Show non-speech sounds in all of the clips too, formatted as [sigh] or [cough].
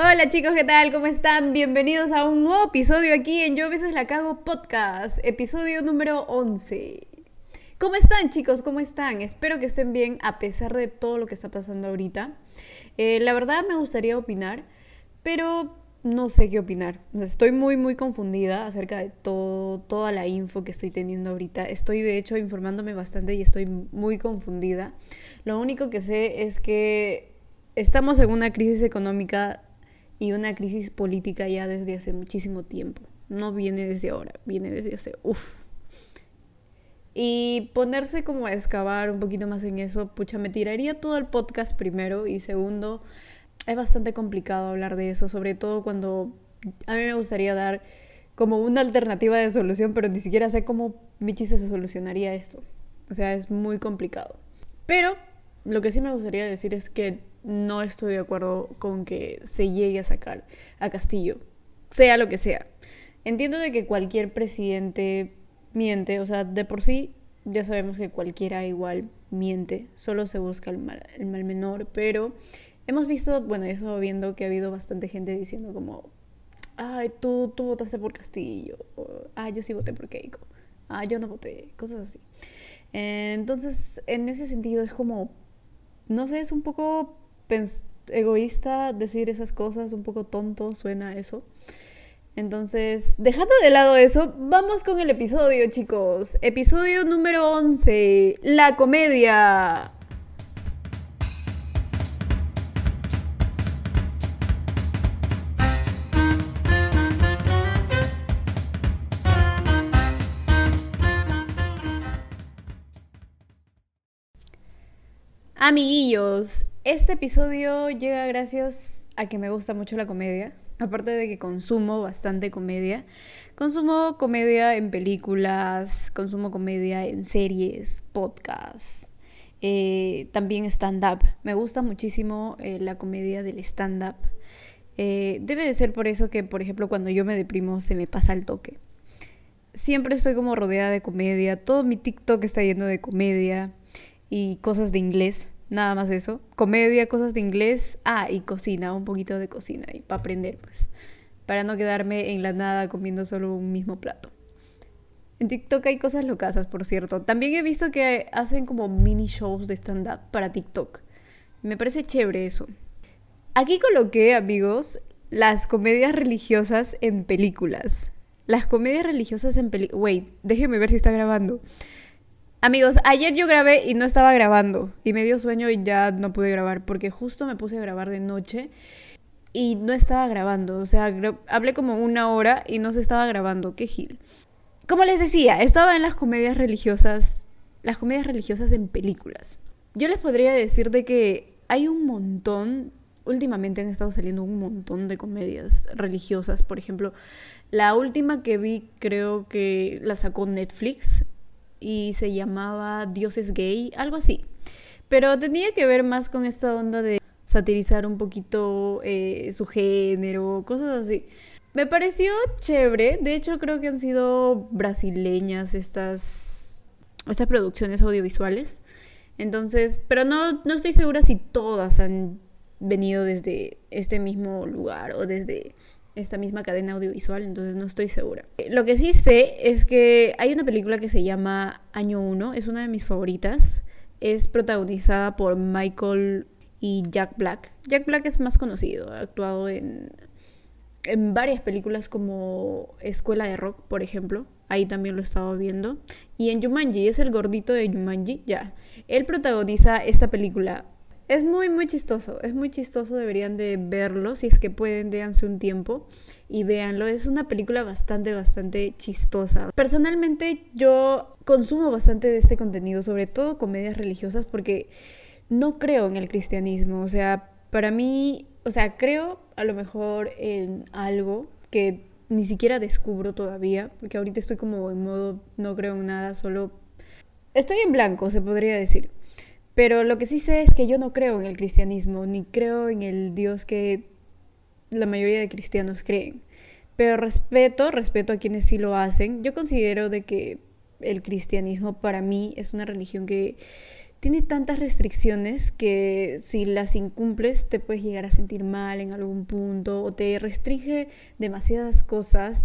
Hola chicos, ¿qué tal? ¿Cómo están? Bienvenidos a un nuevo episodio aquí en Yo a veces la cago podcast, episodio número 11. ¿Cómo están chicos? ¿Cómo están? Espero que estén bien a pesar de todo lo que está pasando ahorita. Eh, la verdad me gustaría opinar, pero no sé qué opinar. estoy muy, muy confundida acerca de todo, toda la info que estoy teniendo ahorita. Estoy, de hecho, informándome bastante y estoy muy confundida. Lo único que sé es que estamos en una crisis económica y una crisis política ya desde hace muchísimo tiempo. No viene desde ahora, viene desde hace... Uf. Y ponerse como a excavar un poquito más en eso, pucha, me tiraría todo el podcast primero y segundo, es bastante complicado hablar de eso, sobre todo cuando a mí me gustaría dar como una alternativa de solución, pero ni siquiera sé cómo Michi se solucionaría esto. O sea, es muy complicado. Pero lo que sí me gustaría decir es que no estoy de acuerdo con que se llegue a sacar a Castillo, sea lo que sea. Entiendo de que cualquier presidente miente, o sea, de por sí ya sabemos que cualquiera igual miente, solo se busca el mal, el mal menor, pero hemos visto, bueno, yo viendo que ha habido bastante gente diciendo como, ay, tú, tú votaste por Castillo, ay, yo sí voté por Keiko, ay, yo no voté, cosas así. entonces, en ese sentido es como, no sé, es un poco egoísta decir esas cosas, un poco tonto suena eso. Entonces, dejando de lado eso, vamos con el episodio, chicos. Episodio número 11, la comedia. Amiguillos, este episodio llega gracias a que me gusta mucho la comedia. Aparte de que consumo bastante comedia. Consumo comedia en películas, consumo comedia en series, podcasts, eh, también stand-up. Me gusta muchísimo eh, la comedia del stand-up. Eh, debe de ser por eso que, por ejemplo, cuando yo me deprimo se me pasa el toque. Siempre estoy como rodeada de comedia. Todo mi TikTok está lleno de comedia y cosas de inglés. Nada más eso. Comedia, cosas de inglés. Ah, y cocina, un poquito de cocina. Y para aprender, pues. Para no quedarme en la nada comiendo solo un mismo plato. En TikTok hay cosas locasas, por cierto. También he visto que hacen como mini shows de stand-up para TikTok. Me parece chévere eso. Aquí coloqué, amigos, las comedias religiosas en películas. Las comedias religiosas en películas. Wait, déjeme ver si está grabando. Amigos, ayer yo grabé y no estaba grabando y me dio sueño y ya no pude grabar porque justo me puse a grabar de noche y no estaba grabando. O sea, hablé como una hora y no se estaba grabando. Qué gil. Como les decía, estaba en las comedias religiosas, las comedias religiosas en películas. Yo les podría decir de que hay un montón, últimamente han estado saliendo un montón de comedias religiosas. Por ejemplo, la última que vi creo que la sacó Netflix y se llamaba Dioses Gay, algo así. Pero tenía que ver más con esta onda de satirizar un poquito eh, su género, cosas así. Me pareció chévere, de hecho creo que han sido brasileñas estas, estas producciones audiovisuales. Entonces, pero no, no estoy segura si todas han venido desde este mismo lugar o desde esta misma cadena audiovisual, entonces no estoy segura. Lo que sí sé es que hay una película que se llama Año 1, es una de mis favoritas. Es protagonizada por Michael y Jack Black. Jack Black es más conocido, ha actuado en, en varias películas como Escuela de Rock, por ejemplo. Ahí también lo estaba viendo. Y en Jumanji, es el gordito de Jumanji, ya. Él protagoniza esta película es muy, muy chistoso, es muy chistoso, deberían de verlo, si es que pueden, déanse un tiempo y véanlo. Es una película bastante, bastante chistosa. Personalmente yo consumo bastante de este contenido, sobre todo comedias religiosas, porque no creo en el cristianismo, o sea, para mí, o sea, creo a lo mejor en algo que ni siquiera descubro todavía, porque ahorita estoy como en modo no creo en nada, solo estoy en blanco, se podría decir. Pero lo que sí sé es que yo no creo en el cristianismo, ni creo en el Dios que la mayoría de cristianos creen. Pero respeto, respeto a quienes sí lo hacen. Yo considero de que el cristianismo para mí es una religión que tiene tantas restricciones que si las incumples te puedes llegar a sentir mal en algún punto o te restringe demasiadas cosas.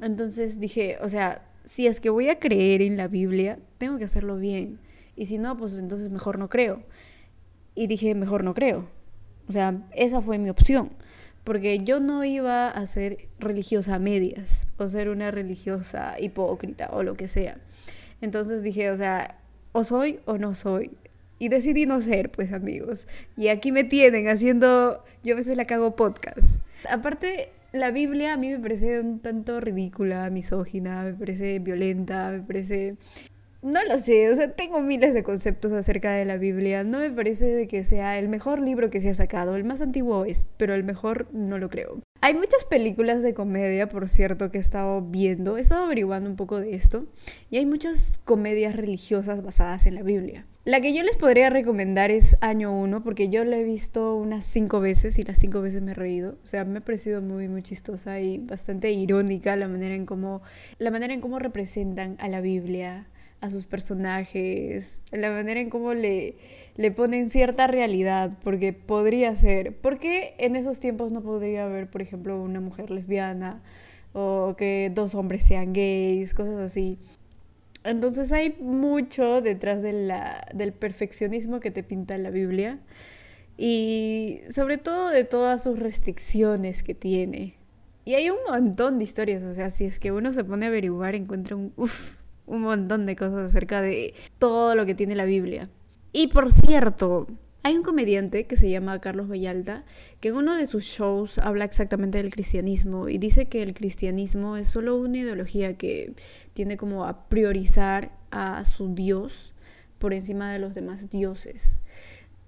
Entonces dije, o sea, si es que voy a creer en la Biblia, tengo que hacerlo bien. Y si no, pues entonces mejor no creo. Y dije, mejor no creo. O sea, esa fue mi opción. Porque yo no iba a ser religiosa a medias o ser una religiosa hipócrita o lo que sea. Entonces dije, o sea, o soy o no soy. Y decidí no ser, pues amigos. Y aquí me tienen haciendo, yo a veces la cago podcast. Aparte, la Biblia a mí me parece un tanto ridícula, misógina, me parece violenta, me parece no lo sé, o sea, tengo miles de conceptos acerca de la Biblia. No me parece que sea el mejor libro que se ha sacado. El más antiguo es, pero el mejor no lo creo. Hay muchas películas de comedia, por cierto, que he estado viendo. He estado averiguando un poco de esto. Y hay muchas comedias religiosas basadas en la Biblia. La que yo les podría recomendar es Año 1, porque yo la he visto unas cinco veces y las cinco veces me he reído. O sea, me ha parecido muy, muy chistosa y bastante irónica la manera en cómo, la manera en cómo representan a la Biblia a sus personajes, la manera en cómo le, le ponen cierta realidad, porque podría ser, ¿por qué en esos tiempos no podría haber, por ejemplo, una mujer lesbiana o que dos hombres sean gays, cosas así? Entonces hay mucho detrás de del perfeccionismo que te pinta la Biblia y sobre todo de todas sus restricciones que tiene. Y hay un montón de historias, o sea, si es que uno se pone a averiguar, encuentra un un montón de cosas acerca de todo lo que tiene la Biblia. Y por cierto, hay un comediante que se llama Carlos Vallalta que en uno de sus shows habla exactamente del cristianismo y dice que el cristianismo es solo una ideología que tiene como a priorizar a su Dios por encima de los demás dioses.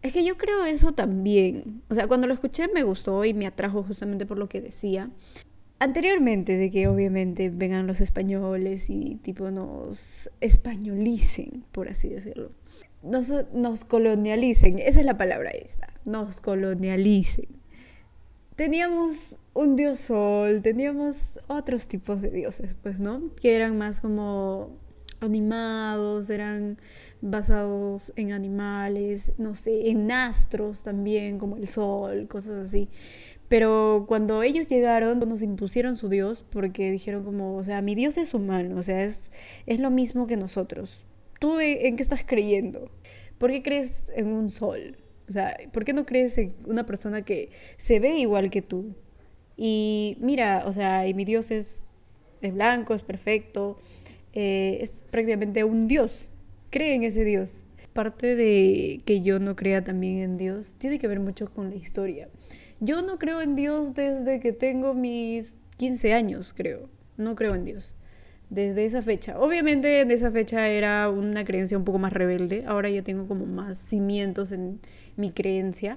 Es que yo creo eso también. O sea, cuando lo escuché me gustó y me atrajo justamente por lo que decía anteriormente de que obviamente vengan los españoles y tipo nos españolicen, por así decirlo. Nos, nos colonialicen, esa es la palabra esta, nos colonialicen. Teníamos un dios sol, teníamos otros tipos de dioses, pues, ¿no? Que eran más como animados, eran basados en animales, no sé, en astros también, como el sol, cosas así. Pero cuando ellos llegaron, nos impusieron su Dios porque dijeron como, o sea, mi Dios es humano, o sea, es, es lo mismo que nosotros. ¿Tú en qué estás creyendo? ¿Por qué crees en un sol? O sea, ¿por qué no crees en una persona que se ve igual que tú? Y mira, o sea, y mi Dios es, es blanco, es perfecto, eh, es prácticamente un Dios. Cree en ese Dios. Parte de que yo no crea también en Dios tiene que ver mucho con la historia. Yo no creo en Dios desde que tengo mis 15 años, creo. No creo en Dios. Desde esa fecha. Obviamente en esa fecha era una creencia un poco más rebelde. Ahora ya tengo como más cimientos en mi creencia.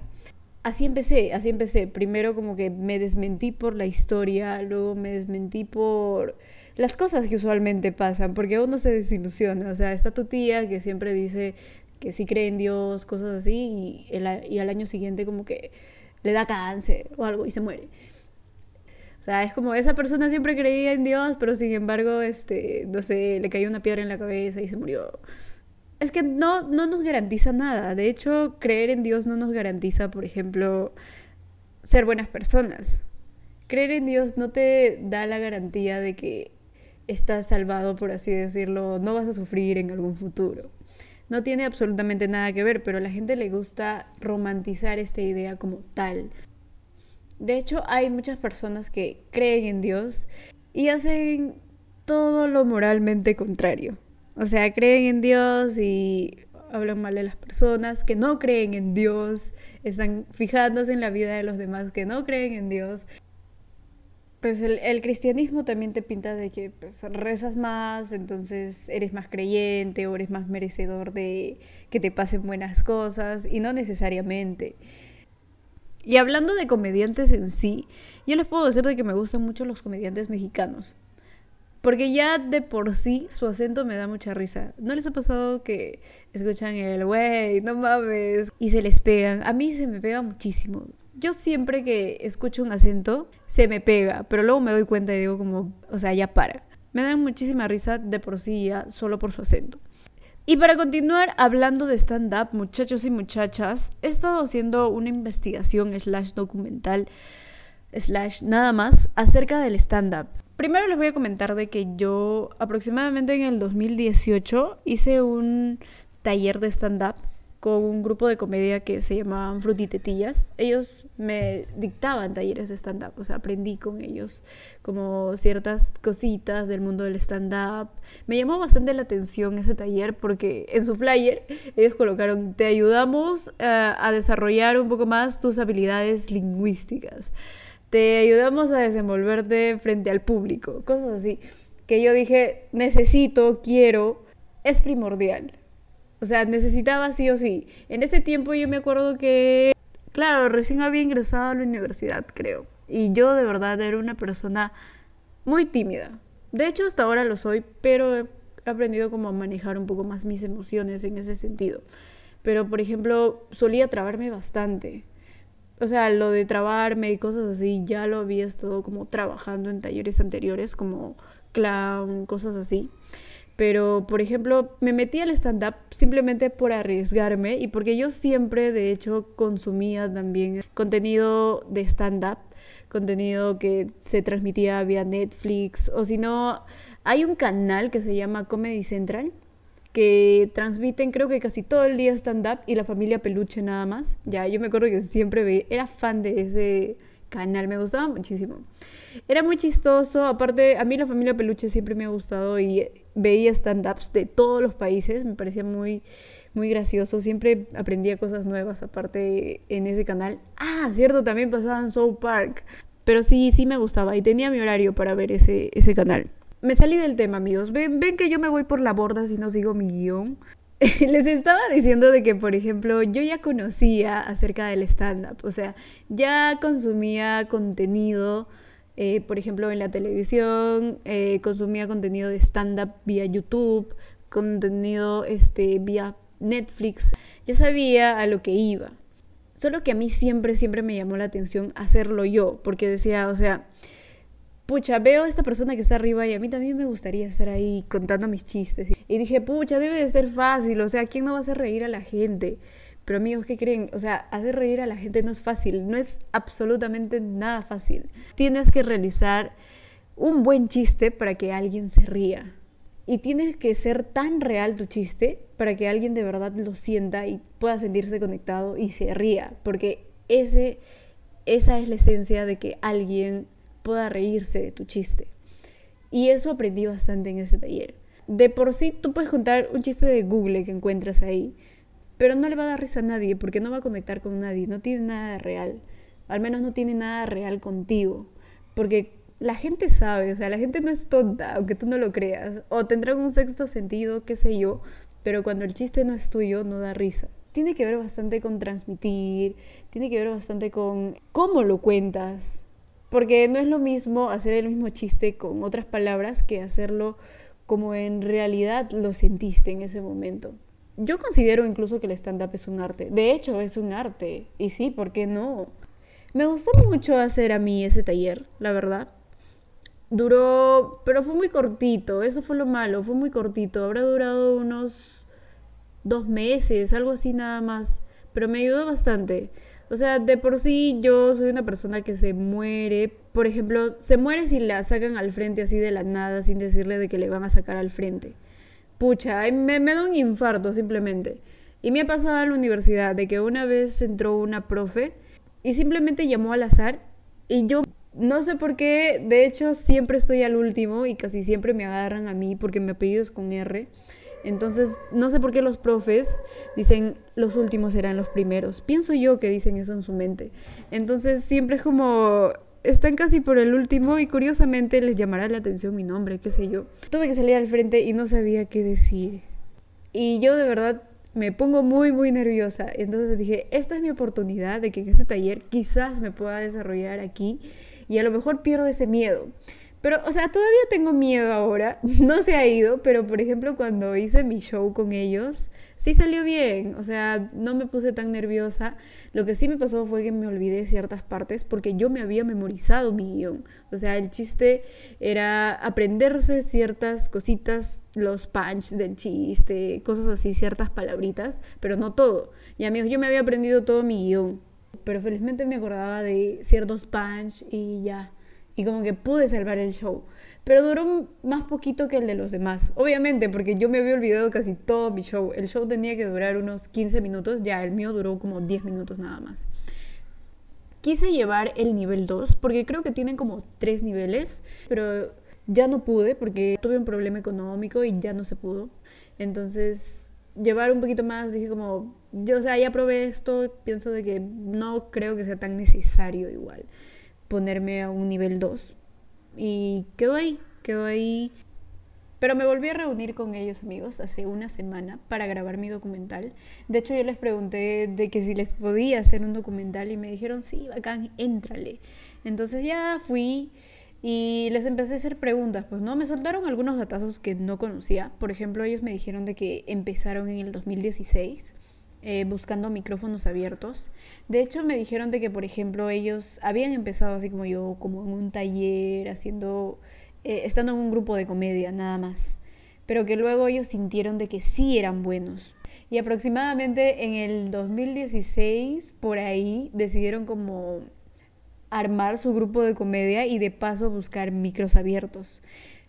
Así empecé, así empecé. Primero como que me desmentí por la historia, luego me desmentí por las cosas que usualmente pasan, porque uno se desilusiona. O sea, está tu tía que siempre dice que sí cree en Dios, cosas así, y al año siguiente como que le da cáncer o algo y se muere. O sea, es como esa persona siempre creía en Dios, pero sin embargo, este, no sé, le cayó una piedra en la cabeza y se murió. Es que no, no nos garantiza nada. De hecho, creer en Dios no nos garantiza, por ejemplo, ser buenas personas. Creer en Dios no te da la garantía de que estás salvado, por así decirlo, no vas a sufrir en algún futuro no tiene absolutamente nada que ver, pero a la gente le gusta romantizar esta idea como tal. De hecho, hay muchas personas que creen en Dios y hacen todo lo moralmente contrario. O sea, creen en Dios y hablan mal de las personas que no creen en Dios, están fijándose en la vida de los demás que no creen en Dios pues el, cristianismo también te pinta de que pues, rezas más, entonces eres más creyente o eres más merecedor de que te pasen buenas cosas y no necesariamente. Y hablando de comediantes en sí, yo les puedo decir de que me gustan mucho los comediantes mexicanos. Porque ya de por sí su acento me da mucha risa. ¿No les ha pasado que escuchan el wey, no mames? Y se les pegan. A mí se me pega muchísimo yo siempre que escucho un acento se me pega, pero luego me doy cuenta y digo como, o sea, ya para. Me dan muchísima risa de por sí ya solo por su acento. Y para continuar hablando de stand-up, muchachos y muchachas, he estado haciendo una investigación slash documental slash nada más acerca del stand-up. Primero les voy a comentar de que yo aproximadamente en el 2018 hice un taller de stand-up con un grupo de comedia que se llamaban Frutitetillas. Ellos me dictaban talleres de stand-up, o sea, aprendí con ellos como ciertas cositas del mundo del stand-up. Me llamó bastante la atención ese taller porque en su flyer ellos colocaron, te ayudamos a, a desarrollar un poco más tus habilidades lingüísticas, te ayudamos a desenvolverte frente al público, cosas así, que yo dije, necesito, quiero, es primordial. O sea, necesitaba sí o sí. En ese tiempo yo me acuerdo que, claro, recién había ingresado a la universidad, creo. Y yo de verdad era una persona muy tímida. De hecho, hasta ahora lo soy, pero he aprendido como a manejar un poco más mis emociones en ese sentido. Pero, por ejemplo, solía trabarme bastante. O sea, lo de trabarme y cosas así, ya lo había estado como trabajando en talleres anteriores, como clown, cosas así. Pero, por ejemplo, me metí al stand-up simplemente por arriesgarme y porque yo siempre, de hecho, consumía también contenido de stand-up, contenido que se transmitía vía Netflix o si no, hay un canal que se llama Comedy Central que transmiten creo que casi todo el día stand-up y la familia peluche nada más. Ya, yo me acuerdo que siempre veía, era fan de ese canal, me gustaba muchísimo. Era muy chistoso, aparte a mí la familia peluche siempre me ha gustado y veía stand-ups de todos los países, me parecía muy, muy gracioso, siempre aprendía cosas nuevas aparte en ese canal. Ah, cierto, también pasaban South Park, pero sí, sí me gustaba y tenía mi horario para ver ese, ese canal. Me salí del tema, amigos. Ven, ven que yo me voy por la borda si no sigo mi guion. [laughs] Les estaba diciendo de que, por ejemplo, yo ya conocía acerca del stand-up, o sea, ya consumía contenido, eh, por ejemplo, en la televisión, eh, consumía contenido de stand-up vía YouTube, contenido este, vía Netflix, ya sabía a lo que iba. Solo que a mí siempre, siempre me llamó la atención hacerlo yo, porque decía, o sea, pucha, veo a esta persona que está arriba y a mí también me gustaría estar ahí contando mis chistes. Y dije, pucha, debe de ser fácil, o sea, ¿quién no va a hacer reír a la gente? Pero amigos, ¿qué creen? O sea, hacer reír a la gente no es fácil, no es absolutamente nada fácil. Tienes que realizar un buen chiste para que alguien se ría. Y tienes que ser tan real tu chiste para que alguien de verdad lo sienta y pueda sentirse conectado y se ría. Porque ese, esa es la esencia de que alguien pueda reírse de tu chiste. Y eso aprendí bastante en ese taller. De por sí, tú puedes contar un chiste de Google que encuentras ahí, pero no le va a dar risa a nadie porque no va a conectar con nadie, no tiene nada de real. Al menos no tiene nada real contigo. Porque la gente sabe, o sea, la gente no es tonta, aunque tú no lo creas. O tendrá un sexto sentido, qué sé yo, pero cuando el chiste no es tuyo, no da risa. Tiene que ver bastante con transmitir, tiene que ver bastante con cómo lo cuentas, porque no es lo mismo hacer el mismo chiste con otras palabras que hacerlo como en realidad lo sentiste en ese momento. Yo considero incluso que el stand-up es un arte. De hecho, es un arte. Y sí, ¿por qué no? Me gustó mucho hacer a mí ese taller, la verdad. Duró, pero fue muy cortito, eso fue lo malo, fue muy cortito. Habrá durado unos dos meses, algo así nada más. Pero me ayudó bastante. O sea, de por sí yo soy una persona que se muere. Por ejemplo, se muere si la sacan al frente así de la nada, sin decirle de que le van a sacar al frente. Pucha, me, me da un infarto simplemente. Y me ha pasado en la universidad de que una vez entró una profe y simplemente llamó al azar y yo no sé por qué, de hecho siempre estoy al último y casi siempre me agarran a mí porque mi apellido es con R. Entonces, no sé por qué los profes dicen los últimos serán los primeros. Pienso yo que dicen eso en su mente. Entonces, siempre es como están casi por el último y curiosamente les llamará la atención mi nombre, qué sé yo. Tuve que salir al frente y no sabía qué decir. Y yo de verdad me pongo muy, muy nerviosa. Entonces dije, esta es mi oportunidad de que en este taller quizás me pueda desarrollar aquí y a lo mejor pierdo ese miedo. Pero, o sea, todavía tengo miedo ahora, [laughs] no se ha ido, pero por ejemplo cuando hice mi show con ellos, sí salió bien, o sea, no me puse tan nerviosa. Lo que sí me pasó fue que me olvidé ciertas partes porque yo me había memorizado mi guion. O sea, el chiste era aprenderse ciertas cositas, los punch del chiste, cosas así, ciertas palabritas, pero no todo. Y amigos, yo me había aprendido todo mi guion, pero felizmente me acordaba de ciertos punch y ya. Y como que pude salvar el show pero duró más poquito que el de los demás. Obviamente, porque yo me había olvidado casi todo mi show. El show tenía que durar unos 15 minutos, ya el mío duró como 10 minutos nada más. Quise llevar el nivel 2, porque creo que tienen como 3 niveles, pero ya no pude porque tuve un problema económico y ya no se pudo. Entonces, llevar un poquito más, dije como, yo, o sea, ya probé esto, pienso de que no creo que sea tan necesario igual ponerme a un nivel 2 y quedó ahí, quedó ahí. Pero me volví a reunir con ellos, amigos, hace una semana para grabar mi documental. De hecho, yo les pregunté de que si les podía hacer un documental y me dijeron, sí, bacán, éntrale. Entonces ya fui y les empecé a hacer preguntas, pues no, me soltaron algunos datazos que no conocía. Por ejemplo, ellos me dijeron de que empezaron en el 2016 eh, buscando micrófonos abiertos. De hecho, me dijeron de que, por ejemplo, ellos habían empezado así como yo, como en un taller, haciendo, eh, estando en un grupo de comedia, nada más. Pero que luego ellos sintieron de que sí eran buenos. Y aproximadamente en el 2016, por ahí, decidieron como armar su grupo de comedia y de paso buscar micros abiertos.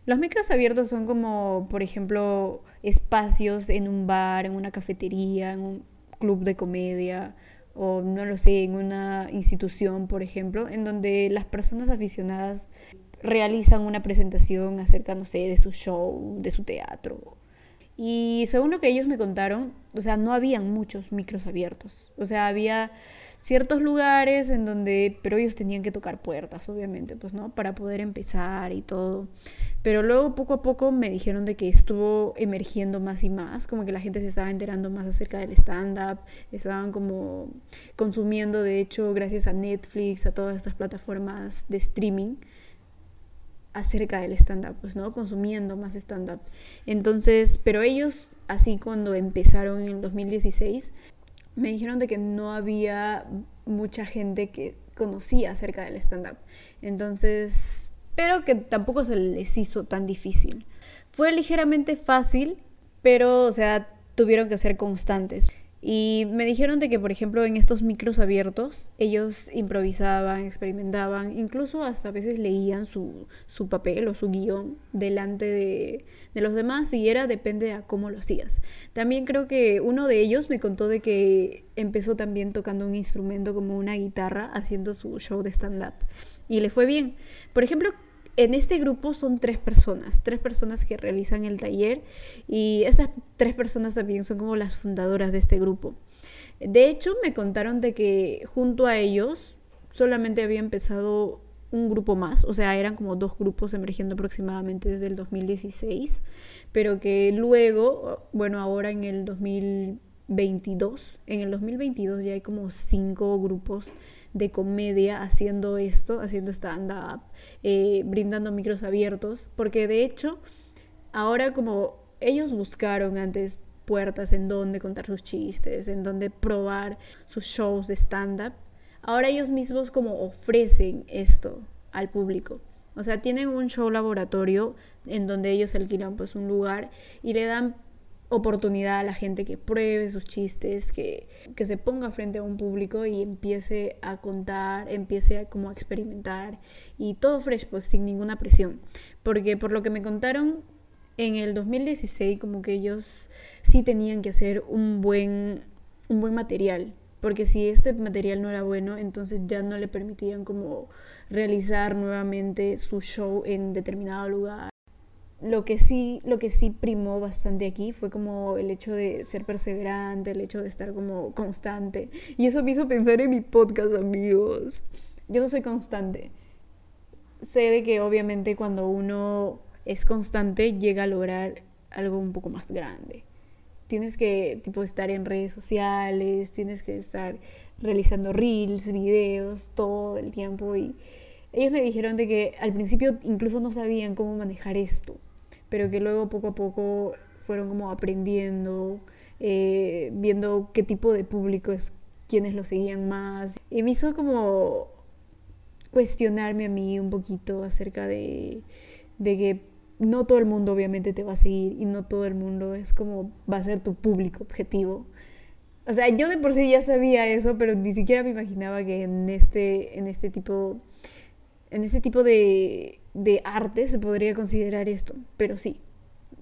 Los micros abiertos son como, por ejemplo, espacios en un bar, en una cafetería, en un, club de comedia o no lo sé, en una institución, por ejemplo, en donde las personas aficionadas realizan una presentación acerca, no sé, de su show, de su teatro. Y según lo que ellos me contaron, o sea, no habían muchos micros abiertos. O sea, había ciertos lugares en donde, pero ellos tenían que tocar puertas, obviamente, pues, ¿no? Para poder empezar y todo. Pero luego poco a poco me dijeron de que estuvo emergiendo más y más, como que la gente se estaba enterando más acerca del stand-up, estaban como consumiendo, de hecho, gracias a Netflix, a todas estas plataformas de streaming, acerca del stand-up, pues, ¿no? Consumiendo más stand-up. Entonces, pero ellos, así cuando empezaron en el 2016, me dijeron de que no había mucha gente que conocía acerca del stand-up. Entonces, pero que tampoco se les hizo tan difícil. Fue ligeramente fácil, pero, o sea, tuvieron que ser constantes. Y me dijeron de que, por ejemplo, en estos micros abiertos, ellos improvisaban, experimentaban, incluso hasta a veces leían su, su papel o su guion delante de, de, los demás y era depende a cómo lo hacías. También creo que uno de ellos me contó de que empezó también tocando un instrumento como una guitarra, haciendo su show de stand-up. Y le fue bien. Por ejemplo, en este grupo son tres personas, tres personas que realizan el taller y estas tres personas también son como las fundadoras de este grupo. De hecho, me contaron de que junto a ellos solamente había empezado un grupo más, o sea, eran como dos grupos emergiendo aproximadamente desde el 2016, pero que luego, bueno, ahora en el 2022, en el 2022 ya hay como cinco grupos de comedia haciendo esto, haciendo stand-up, eh, brindando micros abiertos, porque de hecho, ahora como ellos buscaron antes puertas en donde contar sus chistes, en donde probar sus shows de stand-up, ahora ellos mismos como ofrecen esto al público. O sea, tienen un show laboratorio en donde ellos alquilan pues un lugar y le dan oportunidad a la gente que pruebe sus chistes, que, que, se ponga frente a un público y empiece a contar, empiece a como experimentar y todo fresh, pues sin ninguna presión. Porque por lo que me contaron, en el 2016 como que ellos sí tenían que hacer un buen, un buen material. Porque si este material no era bueno, entonces ya no le permitían como realizar nuevamente su show en determinado lugar lo que sí, lo que sí primó bastante aquí fue como el hecho de ser perseverante, el hecho de estar como constante. Y eso me hizo pensar en mi podcast, amigos. Yo no soy constante. Sé de que obviamente cuando uno es constante llega a lograr algo un poco más grande. Tienes que tipo estar en redes sociales, tienes que estar realizando reels, videos todo el tiempo y ellos me dijeron de que al principio incluso no sabían cómo manejar esto pero que luego poco a poco fueron como aprendiendo, eh, viendo qué tipo de público es quienes lo seguían más. Y me hizo como cuestionarme a mí un poquito acerca de, de que no todo el mundo obviamente te va a seguir y no todo el mundo es como va a ser tu público objetivo. O sea, yo de por sí ya sabía eso, pero ni siquiera me imaginaba que en este, en este tipo, en este tipo de, de arte se podría considerar esto. Pero sí,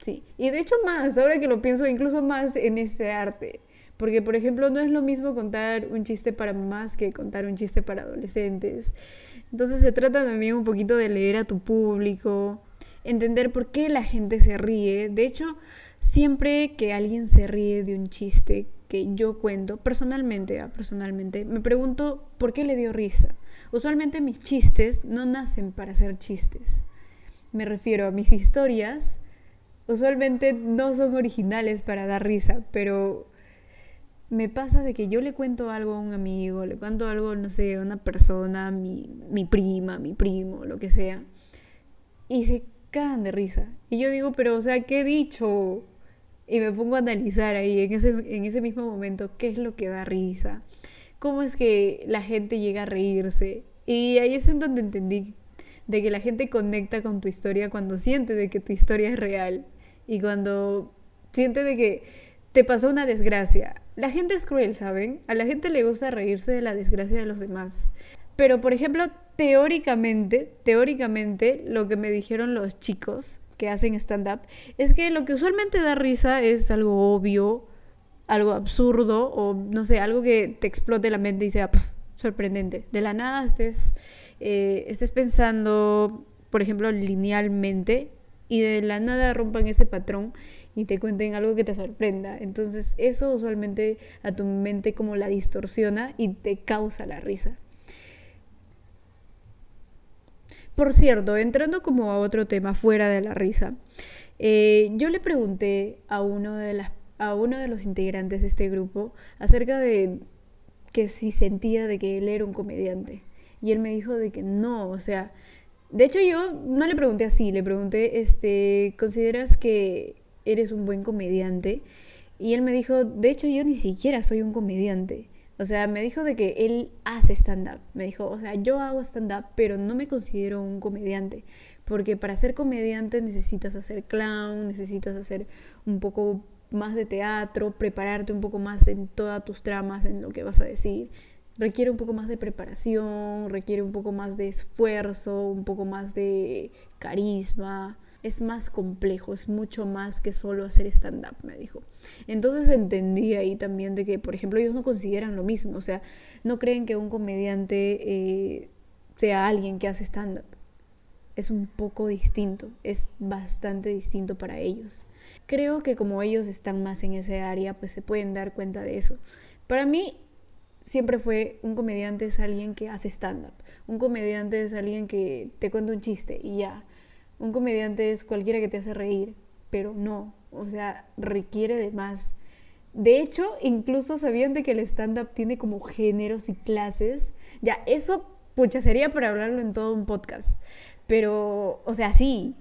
sí. Y de hecho más, ahora que lo pienso, incluso más en este arte. Porque, por ejemplo, no es lo mismo contar un chiste para mamás que contar un chiste para adolescentes. Entonces se trata también un poquito de leer a tu público, entender por qué la gente se ríe. De hecho, siempre que alguien se ríe de un chiste que yo cuento, personalmente, ah, personalmente, me pregunto por qué le dio risa. Usualmente mis chistes no nacen para ser chistes. Me refiero a mis historias. Usualmente no son originales para dar risa, pero me pasa de que yo le cuento algo a un amigo, le cuento algo, no sé, a una persona, mi, mi prima, mi primo, lo que sea, y se cagan de risa. Y yo digo, pero, o sea, ¿qué he dicho? Y me pongo a analizar ahí, en ese, en ese mismo momento, qué es lo que da risa, cómo es que la gente llega a reírse. Y ahí es en donde entendí de que la gente conecta con tu historia cuando siente de que tu historia es real y cuando siente de que te pasó una desgracia la gente es cruel, ¿saben? A la gente le gusta reírse de la desgracia de los demás. Pero, por ejemplo, teóricamente, teóricamente, lo que me dijeron los chicos que hacen stand-up es que lo que usualmente da risa es algo obvio, algo absurdo o, no sé, algo que te explote la mente y sea sorprendente. De la nada estés, eh, estés pensando, por ejemplo, linealmente y de la nada rompan ese patrón y te cuenten algo que te sorprenda. Entonces eso usualmente a tu mente como la distorsiona y te causa la risa. Por cierto, entrando como a otro tema fuera de la risa, eh, yo le pregunté a uno, de las, a uno de los integrantes de este grupo acerca de que si sentía de que él era un comediante. Y él me dijo de que no, o sea, de hecho yo no le pregunté así, le pregunté, este, ¿consideras que eres un buen comediante. Y él me dijo, de hecho yo ni siquiera soy un comediante. O sea, me dijo de que él hace stand-up. Me dijo, o sea, yo hago stand-up, pero no me considero un comediante. Porque para ser comediante necesitas hacer clown, necesitas hacer un poco más de teatro, prepararte un poco más en todas tus tramas, en lo que vas a decir. Requiere un poco más de preparación, requiere un poco más de esfuerzo, un poco más de carisma es más complejo, es mucho más que solo hacer stand-up, me dijo. Entonces entendí ahí también de que, por ejemplo, ellos no consideran lo mismo, o sea, no creen que un comediante eh, sea alguien que hace stand-up. Es un poco distinto, es bastante distinto para ellos. Creo que como ellos están más en ese área, pues se pueden dar cuenta de eso. Para mí, siempre fue un comediante es alguien que hace stand-up. Un comediante es alguien que te cuenta un chiste y ya un comediante es cualquiera que te hace reír, pero no, o sea, requiere de más. De hecho, incluso sabían de que el stand-up tiene como géneros y clases. Ya, eso, pucha, sería para hablarlo en todo un podcast. Pero, o sea, sí.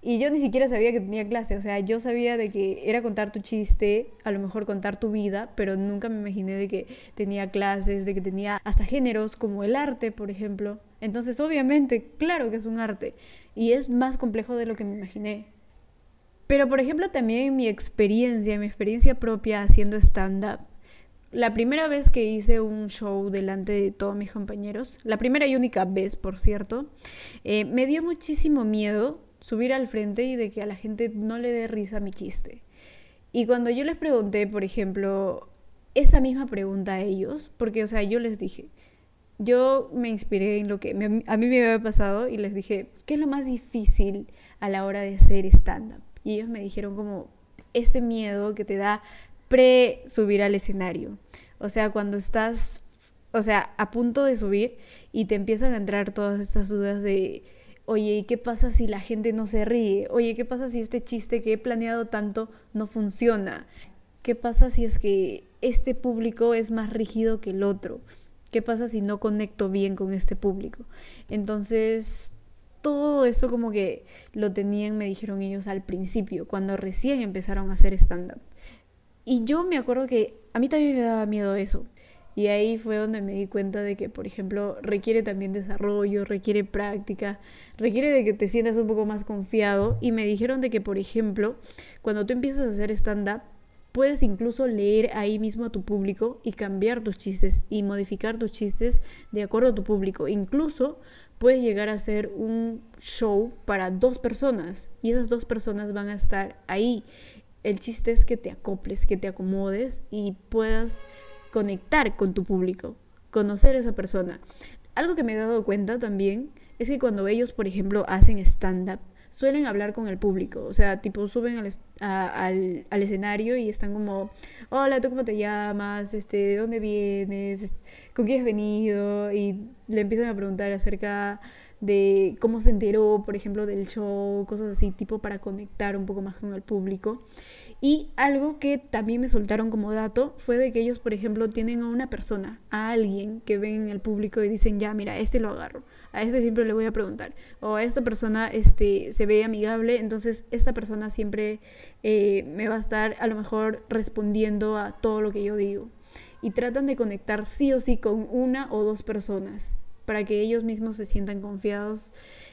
Y yo ni siquiera sabía que tenía clase. O sea, yo sabía de que era contar tu chiste, a lo mejor contar tu vida, pero nunca me imaginé de que tenía clases, de que tenía hasta géneros como el arte, por ejemplo. Entonces, obviamente, claro que es un arte y es más complejo de lo que me imaginé. Pero, por ejemplo, también mi experiencia, mi experiencia propia haciendo stand-up. La primera vez que hice un show delante de todos mis compañeros, la primera y única vez, por cierto, eh, me dio muchísimo miedo subir al frente y de que a la gente no le dé risa mi chiste. Y cuando yo les pregunté, por ejemplo, esa misma pregunta a ellos, porque, o sea, yo les dije, yo me inspiré en lo que a mí me había pasado y les dije, ¿qué es lo más difícil a la hora de hacer stand-up? Y ellos me dijeron como ese miedo que te da pre-subir al escenario. O sea, cuando estás, o sea, a punto de subir y te empiezan a entrar todas estas dudas de, oye, ¿y qué pasa si la gente no se ríe? Oye, ¿qué pasa si este chiste que he planeado tanto no funciona? ¿Qué pasa si es que este público es más rígido que el otro? ¿Qué pasa si no conecto bien con este público? Entonces, todo eso como que lo tenían, me dijeron ellos al principio, cuando recién empezaron a hacer stand-up. Y yo me acuerdo que a mí también me daba miedo eso. Y ahí fue donde me di cuenta de que, por ejemplo, requiere también desarrollo, requiere práctica, requiere de que te sientas un poco más confiado. Y me dijeron de que, por ejemplo, cuando tú empiezas a hacer stand-up, puedes incluso leer ahí mismo a tu público y cambiar tus chistes y modificar tus chistes de acuerdo a tu público. Incluso puedes llegar a hacer un show para dos personas y esas dos personas van a estar ahí. El chiste es que te acoples, que te acomodes y puedas conectar con tu público, conocer a esa persona. Algo que me he dado cuenta también es que cuando ellos, por ejemplo, hacen stand-up, suelen hablar con el público. O sea, tipo, suben al, al, al, escenario y están como, hola, ¿tú cómo te llamas? Este, ¿De dónde vienes? ¿Con quién has venido? Y le empiezan a preguntar acerca de cómo se enteró, por ejemplo, del show, cosas así, tipo para conectar un poco más con el público. Y algo que también me soltaron como dato fue de que ellos, por ejemplo, tienen a una persona, a alguien que ven en el público y dicen, ya, mira, este lo agarro, a este siempre le voy a preguntar, o a esta persona este, se ve amigable, entonces esta persona siempre eh, me va a estar a lo mejor respondiendo a todo lo que yo digo. Y tratan de conectar sí o sí con una o dos personas para que ellos mismos se sientan confiados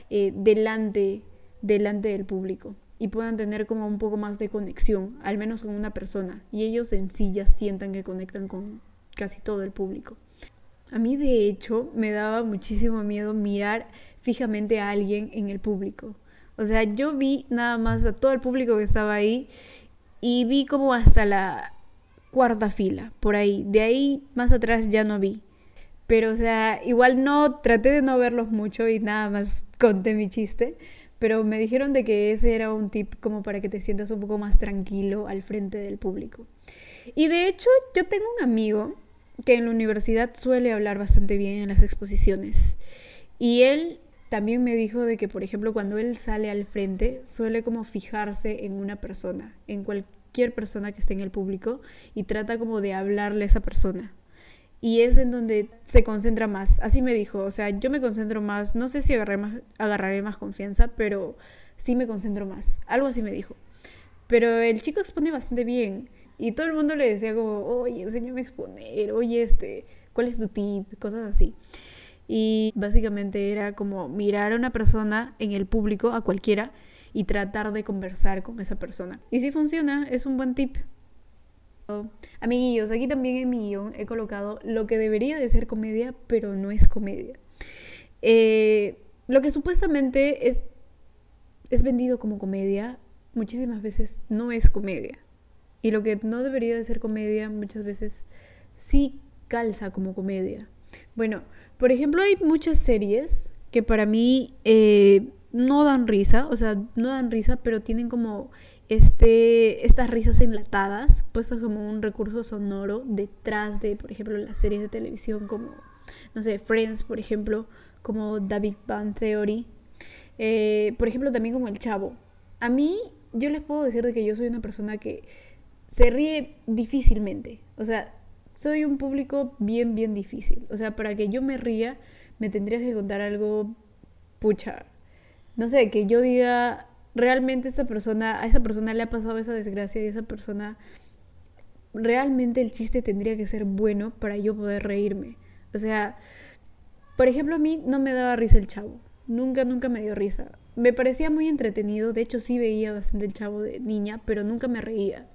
eh, delante, delante del público y puedan tener como un poco más de conexión, al menos con una persona, y ellos en sí ya sientan que conectan con casi todo el público. A mí de hecho me daba muchísimo miedo mirar fijamente a alguien en el público. O sea, yo vi nada más a todo el público que estaba ahí y vi como hasta la cuarta fila, por ahí. De ahí más atrás ya no vi. Pero, o sea, igual no, traté de no verlos mucho y nada más [laughs] conté mi chiste pero me dijeron de que ese era un tip como para que te sientas un poco más tranquilo al frente del público. Y de hecho, yo tengo un amigo que en la universidad suele hablar bastante bien en las exposiciones. Y él también me dijo de que, por ejemplo, cuando él sale al frente, suele como fijarse en una persona, en cualquier persona que esté en el público, y trata como de hablarle a esa persona y es en donde se concentra más. Así me dijo, o sea, yo me concentro más, no sé si agarraré más, agarraré más confianza, pero sí me concentro más. Algo así me dijo. Pero el chico expone bastante bien y todo el mundo le decía como, oye, enséñame a exponer, oye, este, ¿cuál es tu tip? Cosas así. Y básicamente era como mirar a una persona en el público, a cualquiera, y tratar de conversar con esa persona. Y si funciona, es un buen tip. Amiguillos, aquí también en mi guion he colocado lo que debería de ser comedia, pero no es comedia. Eh, lo que supuestamente es, es vendido como comedia, muchísimas veces no es comedia. Y lo que no debería de ser comedia, muchas veces sí calza como comedia. Bueno, por ejemplo, hay muchas series que para mí eh, no dan risa, o sea, no dan risa, pero tienen como este, estas risas enlatadas, puestas como un recurso sonoro detrás de, por ejemplo, las series de televisión como, no sé, Friends, por ejemplo, como The Big Theory, eh, por ejemplo, también como El Chavo. A mí, yo les puedo decir de que yo soy una persona que se ríe difícilmente, o sea, soy un público bien, bien difícil. O sea, para que yo me ría, me tendrías que contar algo, pucha, no sé, que yo diga, realmente esa persona, a esa persona le ha pasado esa desgracia y esa persona, realmente el chiste tendría que ser bueno para yo poder reírme. O sea, por ejemplo, a mí no me daba risa el chavo. Nunca, nunca me dio risa. Me parecía muy entretenido. De hecho, sí veía bastante el chavo de niña, pero nunca me reía.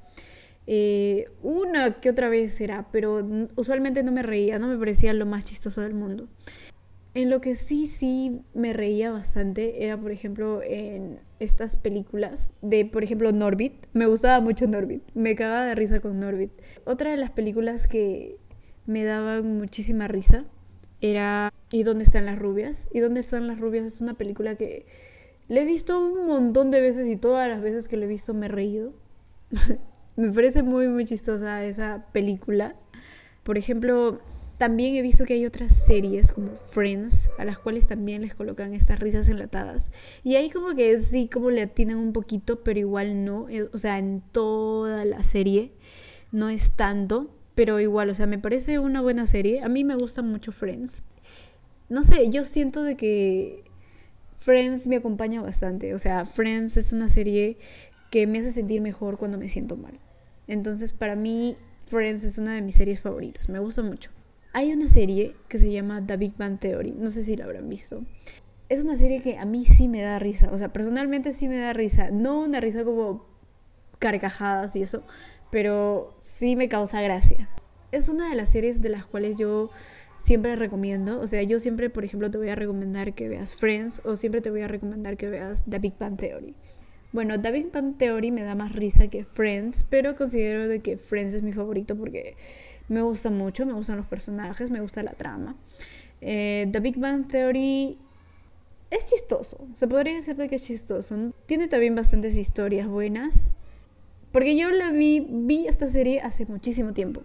Eh, una que otra vez era, pero usualmente no me reía, no me parecía lo más chistoso del mundo. En lo que sí, sí me reía bastante era, por ejemplo, en estas películas de, por ejemplo, Norbit. Me gustaba mucho Norbit. Me cagaba de risa con Norbit. Otra de las películas que me daban muchísima risa era ¿Y dónde están las rubias? ¿Y dónde están las rubias? Es una película que le he visto un montón de veces y todas las veces que le he visto me he reído. [laughs] me parece muy, muy chistosa esa película. Por ejemplo, también he visto que hay otras series como Friends, a las cuales también les colocan estas risas enlatadas. Y ahí como que sí, como le atinan un poquito, pero igual no. Eh, o sea, en toda la serie no es tanto, pero igual, o sea, me parece una buena serie. A mí me gusta mucho Friends. No sé, yo siento de que Friends me acompaña bastante. O sea, Friends es una serie que me hace sentir mejor cuando me siento mal. Entonces, para mí, Friends es una de mis series favoritas. Me gusta mucho. Hay una serie que se llama The Big Bang Theory. No sé si la habrán visto. Es una serie que a mí sí me da risa. O sea, personalmente sí me da risa. No una risa como carcajadas y eso, pero sí me causa gracia. Es una de las series de las cuales yo siempre recomiendo. O sea, yo siempre, por ejemplo, te voy a recomendar que veas Friends o siempre te voy a recomendar que veas The Big Bang Theory. Bueno, The Big Bang Theory me da más risa que Friends, pero considero de que Friends es mi favorito porque me gusta mucho, me gustan los personajes, me gusta la trama. Eh, The Big Bang Theory es chistoso, se podría decir que es chistoso. Tiene también bastantes historias buenas, porque yo la vi, vi esta serie hace muchísimo tiempo.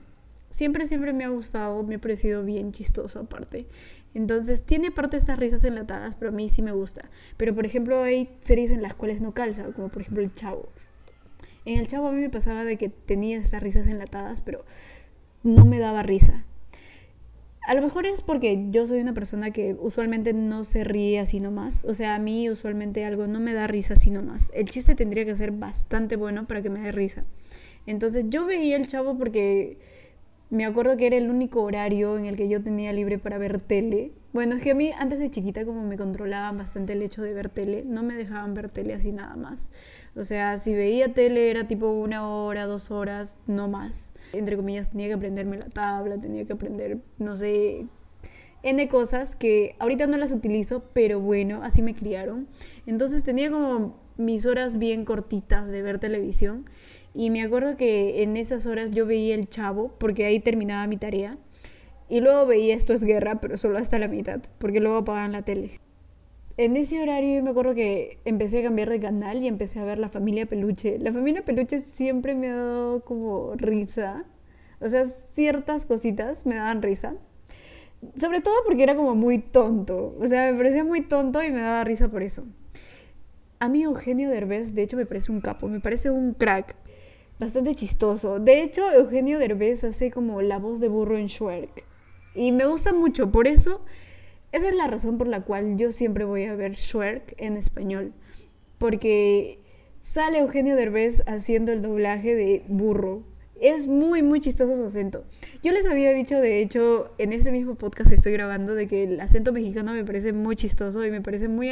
Siempre, siempre me ha gustado, me ha parecido bien chistoso aparte. Entonces, tiene parte de estas risas enlatadas, pero a mí sí me gusta. Pero, por ejemplo, hay series en las cuales no calza, como por ejemplo El Chavo. En El Chavo a mí me pasaba de que tenía estas risas enlatadas, pero no me daba risa. A lo mejor es porque yo soy una persona que usualmente no se ríe así nomás. O sea, a mí usualmente algo no me da risa así nomás. El chiste tendría que ser bastante bueno para que me dé risa. Entonces yo veía el chavo porque me acuerdo que era el único horario en el que yo tenía libre para ver tele. Bueno, es que a mí antes de chiquita como me controlaban bastante el hecho de ver tele, no me dejaban ver tele así nada más. O sea, si veía tele era tipo una hora, dos horas, no más. Entre comillas, tenía que aprenderme la tabla, tenía que aprender, no sé, N cosas que ahorita no las utilizo, pero bueno, así me criaron. Entonces tenía como mis horas bien cortitas de ver televisión y me acuerdo que en esas horas yo veía el chavo, porque ahí terminaba mi tarea. Y luego veía Esto es Guerra, pero solo hasta la mitad, porque luego apagaban la tele. En ese horario yo me acuerdo que empecé a cambiar de canal y empecé a ver La Familia Peluche. La Familia Peluche siempre me ha dado como risa. O sea, ciertas cositas me daban risa. Sobre todo porque era como muy tonto. O sea, me parecía muy tonto y me daba risa por eso. A mí Eugenio Derbez, de hecho, me parece un capo, me parece un crack bastante chistoso. De hecho, Eugenio Derbez hace como la voz de burro en Shrek. Y me gusta mucho, por eso, esa es la razón por la cual yo siempre voy a ver Shrek en español. Porque sale Eugenio Derbez haciendo el doblaje de burro. Es muy, muy chistoso su acento. Yo les había dicho, de hecho, en este mismo podcast que estoy grabando, de que el acento mexicano me parece muy chistoso y me parece muy,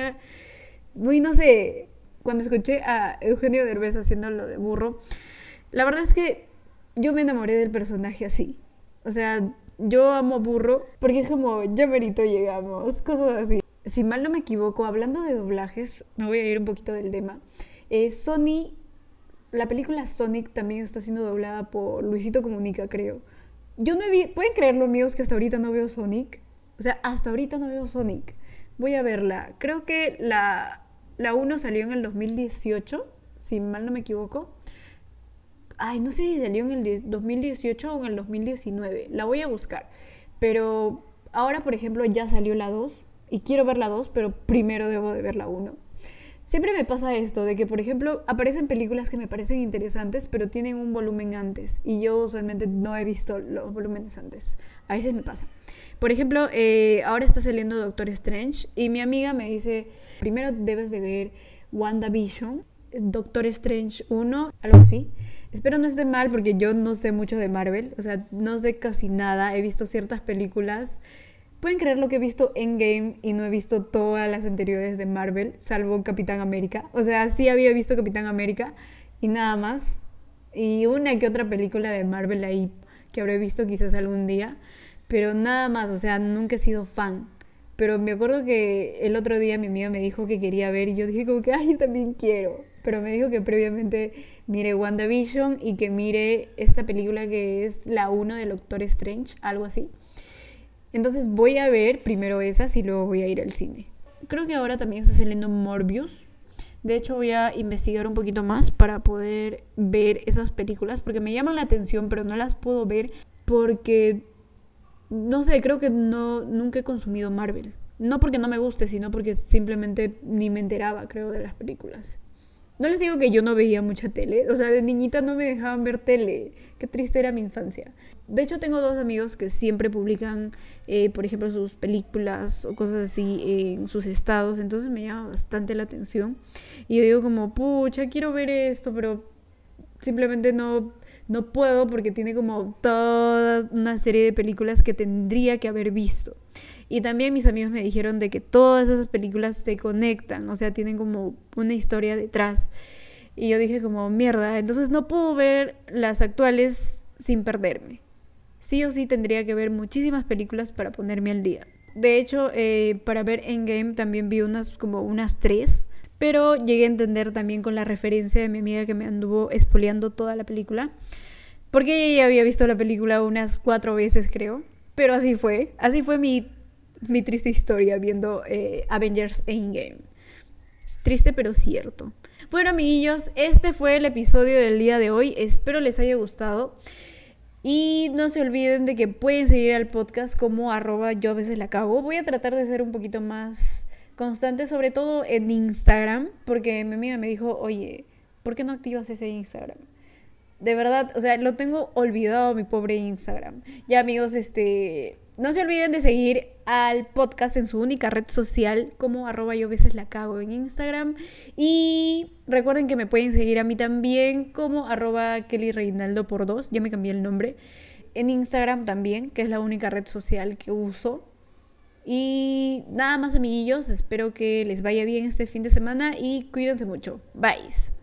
muy, no sé, cuando escuché a Eugenio Derbez haciendo lo de burro, la verdad es que yo me enamoré del personaje así. O sea, yo amo Burro porque es como, ya merito llegamos, cosas así. Si mal no me equivoco, hablando de doblajes, me voy a ir un poquito del tema. Eh, Sony, la película Sonic también está siendo doblada por Luisito Comunica, creo. Yo no vi, pueden creerlo, amigos, que hasta ahorita no veo Sonic. O sea, hasta ahorita no veo Sonic. Voy a verla. Creo que la, la 1 salió en el 2018, si mal no me equivoco. Ay, no sé si salió en el 2018 o en el 2019. La voy a buscar. Pero ahora, por ejemplo, ya salió la 2 y quiero ver la 2, pero primero debo de ver la 1. Siempre me pasa esto, de que, por ejemplo, aparecen películas que me parecen interesantes, pero tienen un volumen antes. Y yo usualmente no he visto los volúmenes antes. A veces me pasa. Por ejemplo, eh, ahora está saliendo Doctor Strange y mi amiga me dice, primero debes de ver WandaVision, Doctor Strange 1, algo así. Espero no esté mal porque yo no sé mucho de Marvel, o sea, no sé casi nada, he visto ciertas películas. Pueden creer lo que he visto en Game y no he visto todas las anteriores de Marvel, salvo Capitán América. O sea, sí había visto Capitán América y nada más. Y una que otra película de Marvel ahí que habré visto quizás algún día, pero nada más, o sea, nunca he sido fan. Pero me acuerdo que el otro día mi amiga me dijo que quería ver y yo dije como que, ay, yo también quiero pero me dijo que previamente mire WandaVision y que mire esta película que es la 1 del Doctor Strange, algo así. Entonces voy a ver primero esas y luego voy a ir al cine. Creo que ahora también está saliendo Morbius. De hecho voy a investigar un poquito más para poder ver esas películas porque me llaman la atención, pero no las puedo ver porque no sé, creo que no nunca he consumido Marvel. No porque no me guste, sino porque simplemente ni me enteraba, creo, de las películas. No les digo que yo no veía mucha tele, o sea, de niñita no me dejaban ver tele. Qué triste era mi infancia. De hecho, tengo dos amigos que siempre publican, eh, por ejemplo, sus películas o cosas así en sus estados, entonces me llama bastante la atención. Y yo digo como, pucha, quiero ver esto, pero simplemente no, no puedo porque tiene como toda una serie de películas que tendría que haber visto. Y también mis amigos me dijeron de que todas esas películas se conectan, o sea, tienen como una historia detrás. Y yo dije como, mierda, entonces no puedo ver las actuales sin perderme. Sí o sí tendría que ver muchísimas películas para ponerme al día. De hecho, eh, para ver Endgame también vi unas como unas tres, pero llegué a entender también con la referencia de mi amiga que me anduvo espoleando toda la película. Porque ella había visto la película unas cuatro veces, creo. Pero así fue. Así fue mi mi triste historia viendo eh, Avengers Endgame. Triste pero cierto. Bueno amiguillos, este fue el episodio del día de hoy. Espero les haya gustado. Y no se olviden de que pueden seguir al podcast como arroba yo a veces la cago. Voy a tratar de ser un poquito más constante, sobre todo en Instagram, porque mi amiga me dijo, oye, ¿por qué no activas ese Instagram? De verdad, o sea, lo tengo olvidado mi pobre Instagram. Ya amigos, este, no se olviden de seguir al podcast en su única red social como arroba yo veces la cago en Instagram. Y recuerden que me pueden seguir a mí también como arroba Kelly Reinaldo por dos. Ya me cambié el nombre. En Instagram también, que es la única red social que uso. Y nada más amiguillos, espero que les vaya bien este fin de semana y cuídense mucho. Bye.